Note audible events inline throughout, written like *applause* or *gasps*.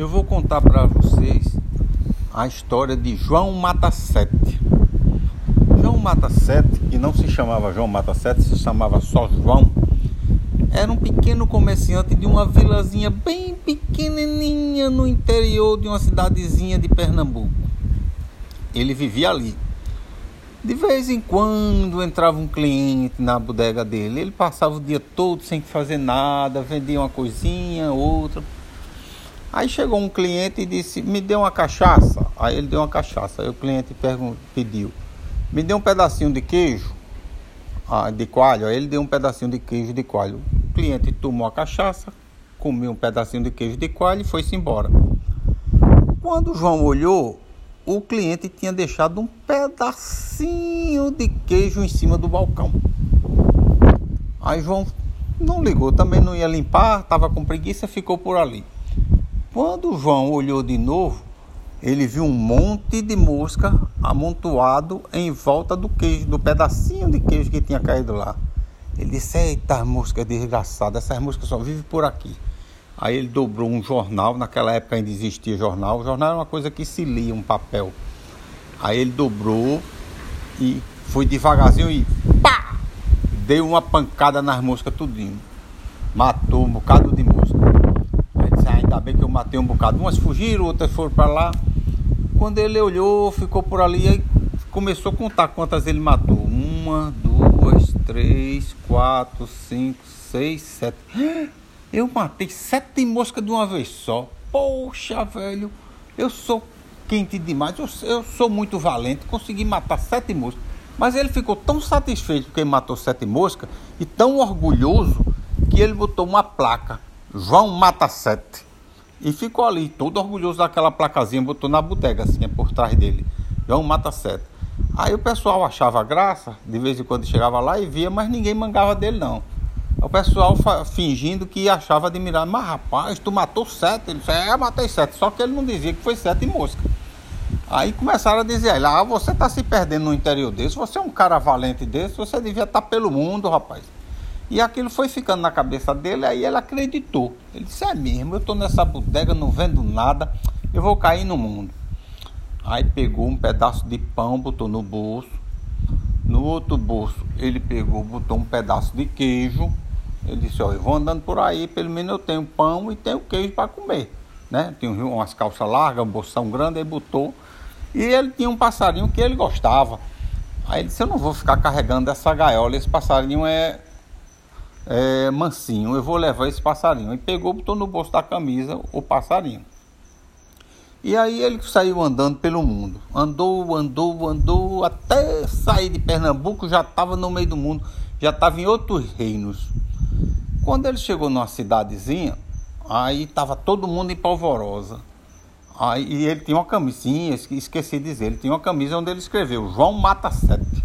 Eu vou contar para vocês a história de João Mata Sete. João Mata Sete, que não se chamava João Mata Sete, se chamava só João, era um pequeno comerciante de uma vilazinha bem pequenininha no interior de uma cidadezinha de Pernambuco. Ele vivia ali. De vez em quando entrava um cliente na bodega dele. Ele passava o dia todo sem fazer nada, vendia uma coisinha, outra. Aí chegou um cliente e disse: Me dê uma cachaça. Aí ele deu uma cachaça. Aí o cliente pediu: Me dê um pedacinho de queijo ah, de coalho. Aí ele deu um pedacinho de queijo de coalho. O cliente tomou a cachaça, comeu um pedacinho de queijo de coalho e foi-se embora. Quando o João olhou, o cliente tinha deixado um pedacinho de queijo em cima do balcão. Aí João não ligou, também não ia limpar, estava com preguiça, ficou por ali. Quando João olhou de novo, ele viu um monte de mosca amontoado em volta do queijo, do pedacinho de queijo que tinha caído lá. Ele disse: Eita, mosca desgraçada, essas moscas só vivem por aqui. Aí ele dobrou um jornal, naquela época ainda existia jornal. O jornal era uma coisa que se lia, um papel. Aí ele dobrou e foi devagarzinho e pá! Deu uma pancada nas moscas tudinho. Matou um bocado de mosca. Aí disse, ah, ainda bem que eu matei um bocado. Umas fugiram, outras foram para lá. Quando ele olhou, ficou por ali e começou a contar quantas ele matou. Uma, duas, três, quatro, cinco, seis, sete. *gasps* Eu matei sete moscas de uma vez só. Poxa, velho, eu sou quente demais, eu, eu sou muito valente, consegui matar sete moscas. Mas ele ficou tão satisfeito porque matou sete moscas e tão orgulhoso que ele botou uma placa, João mata sete. E ficou ali, todo orgulhoso daquela placazinha, botou na bodega assim, por trás dele. João mata sete. Aí o pessoal achava graça, de vez em quando chegava lá e via, mas ninguém mangava dele não. O pessoal fingindo que achava admirável. Mas rapaz, tu matou sete. Ele disse, é, matei sete. Só que ele não dizia que foi sete moscas. Aí começaram a dizer, ah, você está se perdendo no interior desse, você é um cara valente desse, você devia estar tá pelo mundo, rapaz. E aquilo foi ficando na cabeça dele, aí ele acreditou. Ele disse, é mesmo, eu estou nessa bodega, não vendo nada, eu vou cair no mundo. Aí pegou um pedaço de pão, botou no bolso. No outro bolso, ele pegou, botou um pedaço de queijo ele disse, ó, eu vou andando por aí, pelo menos eu tenho pão e tenho queijo para comer. Né? Tinha umas calças largas, um bolsão grande, ele botou. E ele tinha um passarinho que ele gostava. Aí ele disse, eu não vou ficar carregando essa gaiola, esse passarinho é, é mansinho, eu vou levar esse passarinho. E pegou, botou no bolso da camisa o passarinho. E aí ele saiu andando pelo mundo. Andou, andou, andou, até sair de Pernambuco, já estava no meio do mundo, já estava em outros reinos. Quando ele chegou numa cidadezinha, aí estava todo mundo em polvorosa. Aí, ele tinha uma camisinha, esqueci de dizer, ele tinha uma camisa onde ele escreveu João Mata Sete.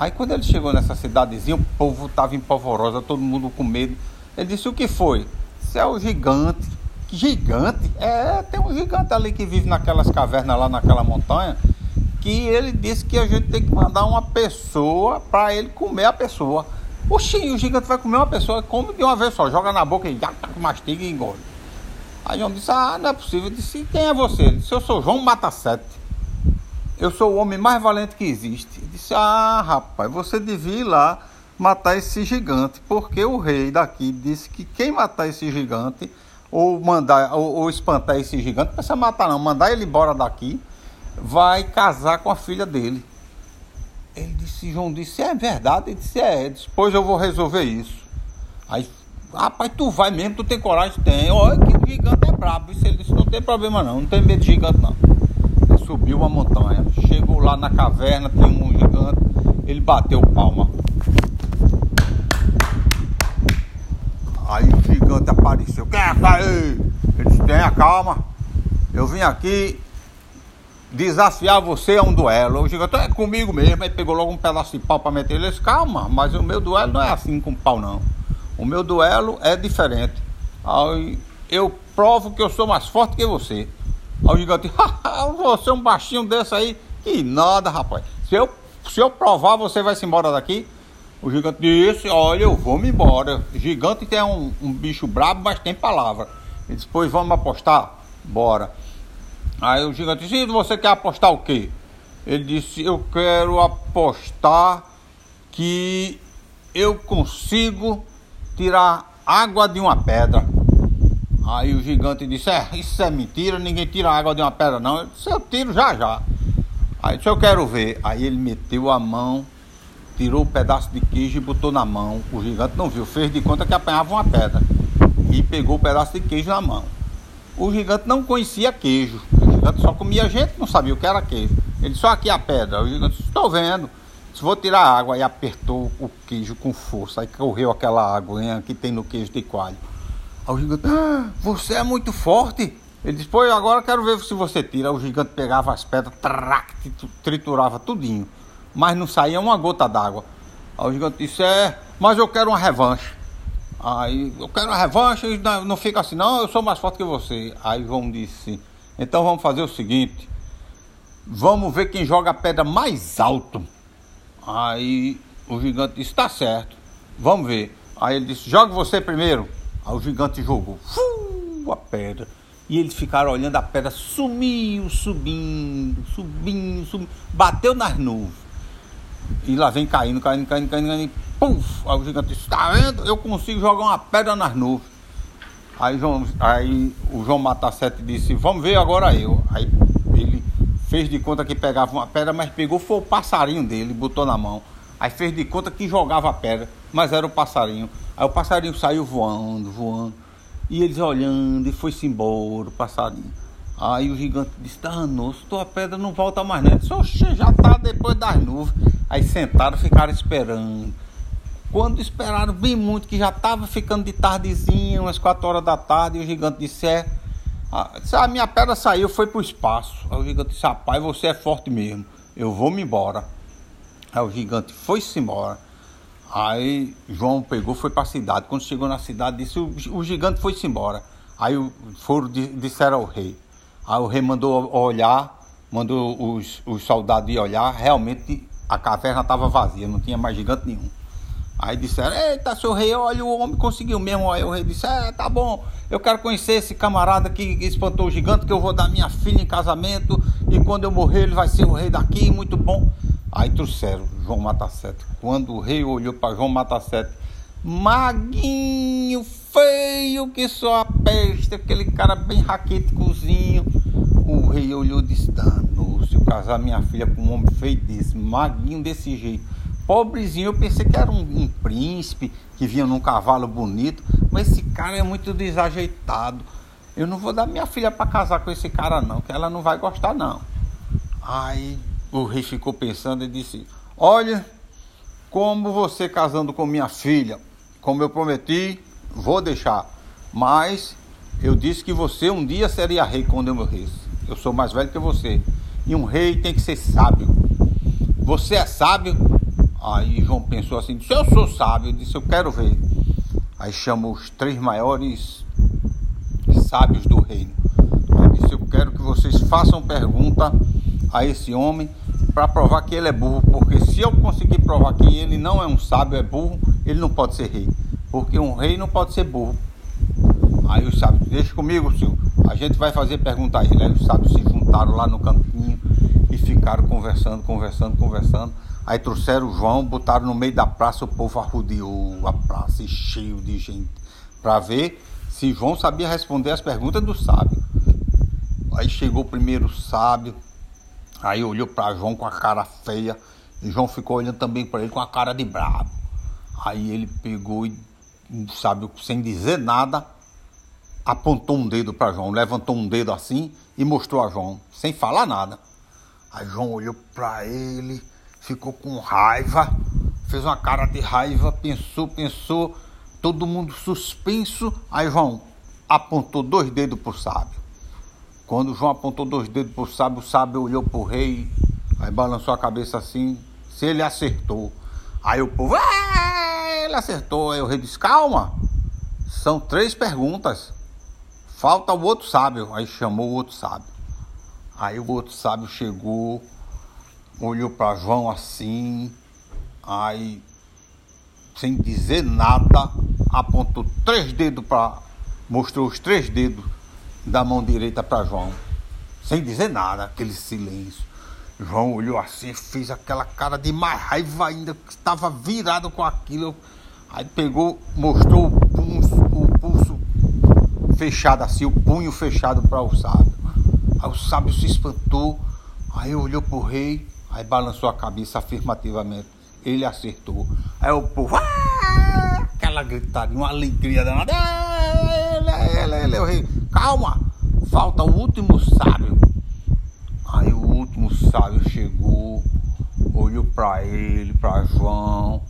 Aí quando ele chegou nessa cidadezinha, o povo estava em polvorosa, todo mundo com medo. Ele disse, o que foi? Isso é o gigante. Gigante? É, tem um gigante ali que vive naquelas cavernas lá naquela montanha, que ele disse que a gente tem que mandar uma pessoa para ele comer a pessoa. Oxi, o gigante vai comer uma pessoa, come de uma vez só, joga na boca e já mastiga e engole. Aí João disse, ah, não é possível. Eu disse, quem é você? Ele disse, eu sou João Mata Sete. Eu sou o homem mais valente que existe. Ele disse, ah, rapaz, você devia ir lá matar esse gigante, porque o rei daqui disse que quem matar esse gigante, ou mandar, ou, ou espantar esse gigante, não precisa matar não, mandar ele embora daqui, vai casar com a filha dele. Ele disse, João disse, é verdade? Ele disse, é, depois eu vou resolver isso. Aí, rapaz, tu vai mesmo, tu tem coragem? Tem. Olha que gigante é brabo. Ele disse, não tem problema não, não tem medo de gigante não. Subiu uma montanha, chegou lá na caverna, tinha um gigante, ele bateu palma. Aí o gigante apareceu, quem é aí? Ele disse, tenha calma, eu vim aqui desafiar você a um duelo. O gigante é comigo mesmo. Aí pegou logo um pedaço de pau para meter. Ele disse, calma, mas o meu duelo não é assim com pau, não. O meu duelo é diferente. Aí eu provo que eu sou mais forte que você. Aí o gigante, você é um baixinho desse aí. Que nada, rapaz. Se eu, se eu provar, você vai se embora daqui. O gigante disse, olha, eu vou me embora. Gigante é um, um bicho brabo, mas tem palavra. Ele disse, pois vamos apostar. bora. Aí o gigante disse, você quer apostar o quê? Ele disse, eu quero apostar que eu consigo tirar água de uma pedra. Aí o gigante disse, é, isso é mentira, ninguém tira água de uma pedra não. Eu disse, eu tiro já já. Aí disse, eu quero ver. Aí ele meteu a mão, tirou um pedaço de queijo e botou na mão. O gigante não viu, fez de conta que apanhava uma pedra. E pegou o pedaço de queijo na mão. O gigante não conhecia queijo. O gigante só comia gente, não sabia o que era queijo. Ele só aqui a pedra. O gigante disse, estou vendo. Se vou tirar água, e apertou o queijo com força. Aí correu aquela água hein, que tem no queijo de coalho. Aí o gigante, ah, você é muito forte. Ele disse, pô, agora quero ver se você tira. O gigante pegava as pedras, trac, triturava tudinho. Mas não saía uma gota d'água. Aí o gigante disse, é, mas eu quero uma revanche. Aí, eu quero uma revanche, não, não fica assim, não, eu sou mais forte que você. Aí João disse, então vamos fazer o seguinte, vamos ver quem joga a pedra mais alto. Aí o gigante disse, tá certo, vamos ver. Aí ele disse, joga você primeiro. Aí o gigante jogou, a pedra. E eles ficaram olhando a pedra, sumiu, subindo, subindo, subindo, bateu nas nuvens. E lá vem caindo, caindo, caindo, caindo, caindo puf, aí o gigante disse, tá vendo? Eu consigo jogar uma pedra nas nuvens. Aí, João, aí o João Matassete disse, vamos ver agora eu. Aí ele fez de conta que pegava uma pedra, mas pegou foi o passarinho dele, botou na mão. Aí fez de conta que jogava a pedra, mas era o passarinho. Aí o passarinho saiu voando, voando. E eles olhando, e foi-se embora o passarinho. Aí o gigante disse, danou, tua pedra não volta mais não. Ele disse, Oxe, já tá depois das nuvens. Aí sentaram, ficaram esperando. Quando esperaram bem muito, que já estava ficando de tardezinha, umas 4 horas da tarde, e o gigante disse: É, a, a minha pedra saiu, foi para o espaço. Aí o gigante disse: Rapaz, você é forte mesmo, eu vou me embora. Aí o gigante foi-se embora. Aí João pegou, foi para a cidade. Quando chegou na cidade, disse: O, o gigante foi-se embora. Aí foram, disseram ao rei. Aí o rei mandou olhar, mandou os, os soldados ir olhar. Realmente a caverna estava vazia, não tinha mais gigante nenhum. Aí disseram, eita, seu rei, olha, o homem conseguiu mesmo. Aí o rei disse, é, tá bom, eu quero conhecer esse camarada que espantou o gigante, que eu vou dar minha filha em casamento, e quando eu morrer ele vai ser o rei daqui, muito bom. Aí trouxeram João Matacete. Quando o rei olhou para João Matacete, maguinho, feio que só a peste, aquele cara bem raquíticozinho. O rei olhou e danou, se eu casar minha filha com um homem feio desse, maguinho desse jeito pobrezinho. Eu pensei que era um, um, príncipe que vinha num cavalo bonito, mas esse cara é muito desajeitado. Eu não vou dar minha filha para casar com esse cara não, que ela não vai gostar não. Aí o rei ficou pensando e disse: "Olha, como você casando com minha filha, como eu prometi, vou deixar, mas eu disse que você um dia seria rei quando eu morresse. Eu sou mais velho que você. E um rei tem que ser sábio. Você é sábio, Aí João pensou assim, disse, eu sou sábio, disse, eu quero ver. Aí chamou os três maiores sábios do reino. Aí disse, eu quero que vocês façam pergunta a esse homem para provar que ele é burro, porque se eu conseguir provar que ele não é um sábio, é burro, ele não pode ser rei. Porque um rei não pode ser burro. Aí os sábios, deixa comigo, senhor. A gente vai fazer pergunta a ele. Aí os sábios se juntaram lá no campinho e ficaram conversando, conversando, conversando. Aí trouxeram o João, botaram no meio da praça, o povo arrodeou a praça, cheio de gente, para ver se João sabia responder as perguntas do sábio. Aí chegou o primeiro sábio, aí olhou para João com a cara feia, e João ficou olhando também para ele com a cara de brabo. Aí ele pegou e, sábio, sem dizer nada, apontou um dedo para João, levantou um dedo assim e mostrou a João, sem falar nada. Aí João olhou para ele ficou com raiva, fez uma cara de raiva, pensou, pensou, todo mundo suspenso. Aí João apontou dois dedos para o sábio. Quando João apontou dois dedos para o sábio, o sábio olhou para o rei, aí balançou a cabeça assim, se ele acertou. Aí o povo, ele acertou. Aí o rei disse, calma, são três perguntas. Falta o outro sábio. Aí chamou o outro sábio. Aí o outro sábio chegou, olhou para João assim, aí sem dizer nada, apontou três dedos para. mostrou os três dedos da mão direita para João, sem dizer nada, aquele silêncio. João olhou assim, fez aquela cara de mais raiva ainda, que estava virado com aquilo. Aí pegou, mostrou o pulso, o pulso fechado assim, o punho fechado para o sábio. Aí o sábio se espantou, aí olhou para o rei, aí balançou a cabeça afirmativamente. Ele acertou. Aí o povo, ah! aquela gritaria, uma alegria danada. Ele, ele, ele, o rei, calma, falta o último sábio. Aí o último sábio chegou, olhou para ele, para João,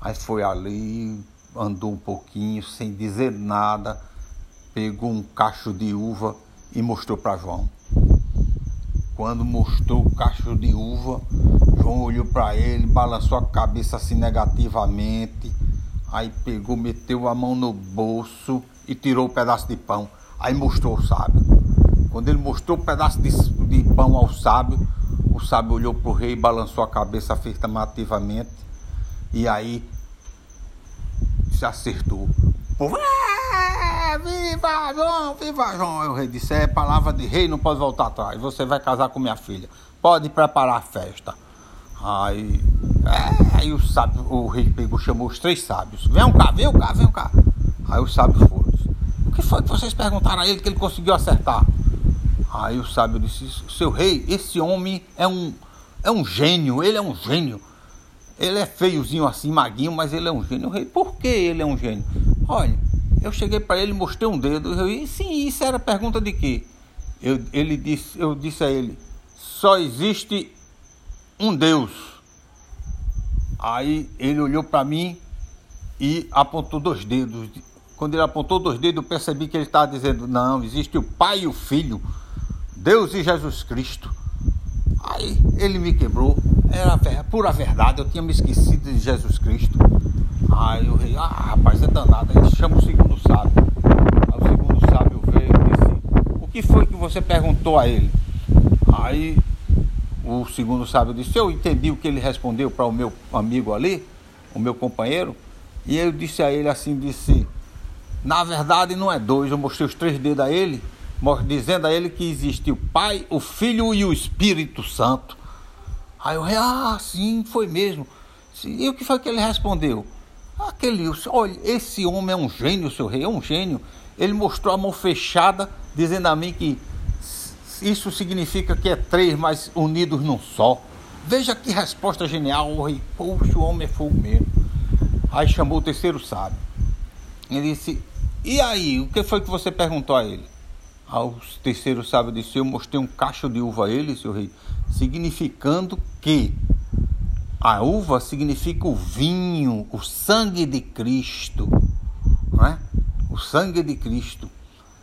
aí foi ali, andou um pouquinho sem dizer nada, pegou um cacho de uva e mostrou para João. Quando mostrou o cacho de uva, João olhou para ele, balançou a cabeça assim negativamente, aí pegou, meteu a mão no bolso e tirou o um pedaço de pão. Aí mostrou o sábio. Quando ele mostrou o um pedaço de, de pão ao sábio, o sábio olhou para o rei, balançou a cabeça afirmativamente e aí se acertou. Povo, viva João, viva João. Aí o rei disse: É palavra de rei, não pode voltar atrás. Você vai casar com minha filha. Pode preparar a festa. Aí, é, aí o sábio, o rei pegou, chamou os três sábios. Venham cá, venham cá, venham cá. Aí. O que foi que vocês perguntaram a ele que ele conseguiu acertar? Aí o sábio disse: Seu rei, esse homem é um, é um gênio, ele é um gênio. Ele é feiozinho assim, maguinho, mas ele é um gênio. O rei, por que ele é um gênio? Olha, eu cheguei para ele, mostrei um dedo. Eu disse, sim, isso era pergunta de quê? Eu, ele disse, eu disse a ele, só existe um Deus. Aí ele olhou para mim e apontou dois dedos. Quando ele apontou dois dedos, eu percebi que ele estava dizendo: não, existe o Pai e o Filho, Deus e Jesus Cristo. Aí ele me quebrou, era pura verdade, eu tinha me esquecido de Jesus Cristo. Aí o rei, ah rapaz, é danado. Aí chama o segundo sábio. Aí o segundo sábio veio e disse, o que foi que você perguntou a ele? Aí o segundo sábio disse, eu entendi o que ele respondeu para o meu amigo ali, o meu companheiro, e eu disse a ele assim, disse, na verdade não é dois, eu mostrei os três dedos a ele, dizendo a ele que existe o Pai, o Filho e o Espírito Santo. Aí rei, ah, sim, foi mesmo. E o que foi que ele respondeu? Aquele, olha, esse homem é um gênio, seu rei, é um gênio. Ele mostrou a mão fechada, dizendo a mim que isso significa que é três, mas unidos num só. Veja que resposta genial, o rei. Poxa, o homem é fogo mesmo. Aí chamou o terceiro sábio. Ele disse: E aí, o que foi que você perguntou a ele? Ao terceiro sábio disse: Eu mostrei um cacho de uva a ele, seu rei, significando que a uva significa o vinho, o sangue de Cristo, não é? O sangue de Cristo.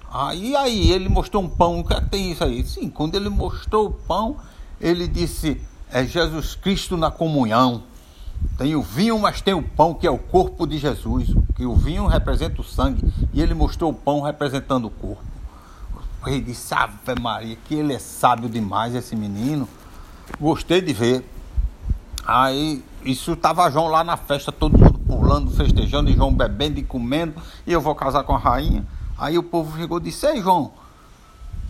Aí, aí ele mostrou um pão, o que, é que tem isso aí? Sim, quando ele mostrou o pão, ele disse: é Jesus Cristo na comunhão. Tem o vinho, mas tem o pão, que é o corpo de Jesus. Que o vinho representa o sangue, e ele mostrou o pão representando o corpo. O rei disse: Ave Maria, que ele é sábio demais, esse menino. Gostei de ver. Aí, isso tava João lá na festa, todo mundo pulando, festejando, e João bebendo e comendo, e eu vou casar com a rainha. Aí o povo chegou e disse, ei João,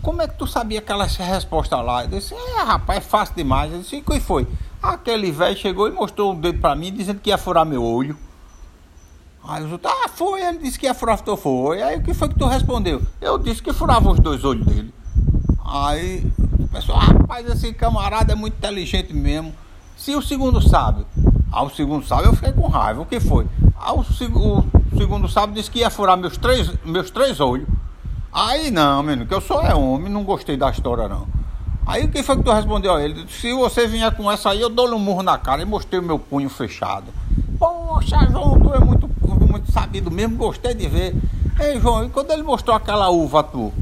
como é que tu sabia aquela resposta lá? Eu disse, é rapaz, é fácil demais. Eu disse, e que foi? Aquele velho chegou e mostrou o dedo para mim, dizendo que ia furar meu olho. Aí os outros, ah, foi, ele disse que ia furar, tu foi. Aí o que foi que tu respondeu? Eu disse que furava os dois olhos dele. Aí o pessoal, rapaz, esse camarada é muito inteligente mesmo. Se o segundo sábio, ao segundo sábio eu fiquei com raiva. O que foi? Ao, o segundo sábio disse que ia furar meus três, meus três olhos. Aí não, menino, que eu sou é homem, não gostei da história não. Aí o que foi que tu respondeu a ele? Se você vier com essa aí, eu dou-lhe um murro na cara e mostrei o meu punho fechado. Poxa, João, tu é muito, muito sabido mesmo, gostei de ver. Ei, João, e quando ele mostrou aquela uva tu?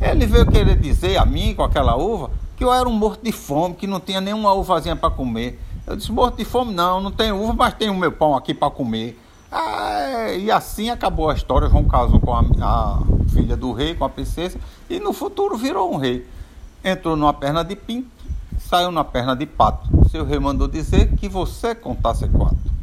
Ele veio querer dizer a mim com aquela uva que eu era um morto de fome, que não tinha nenhuma uvazinha para comer. Eu disse, morto de fome não, não tem uva, mas tem o meu pão aqui para comer. Ah, e assim acabou a história. João casou com a, a, filha do rei, com a princesa, e no futuro virou um rei. Entrou numa perna de pinto, saiu na perna de pato. Seu rei mandou dizer que você contasse quatro.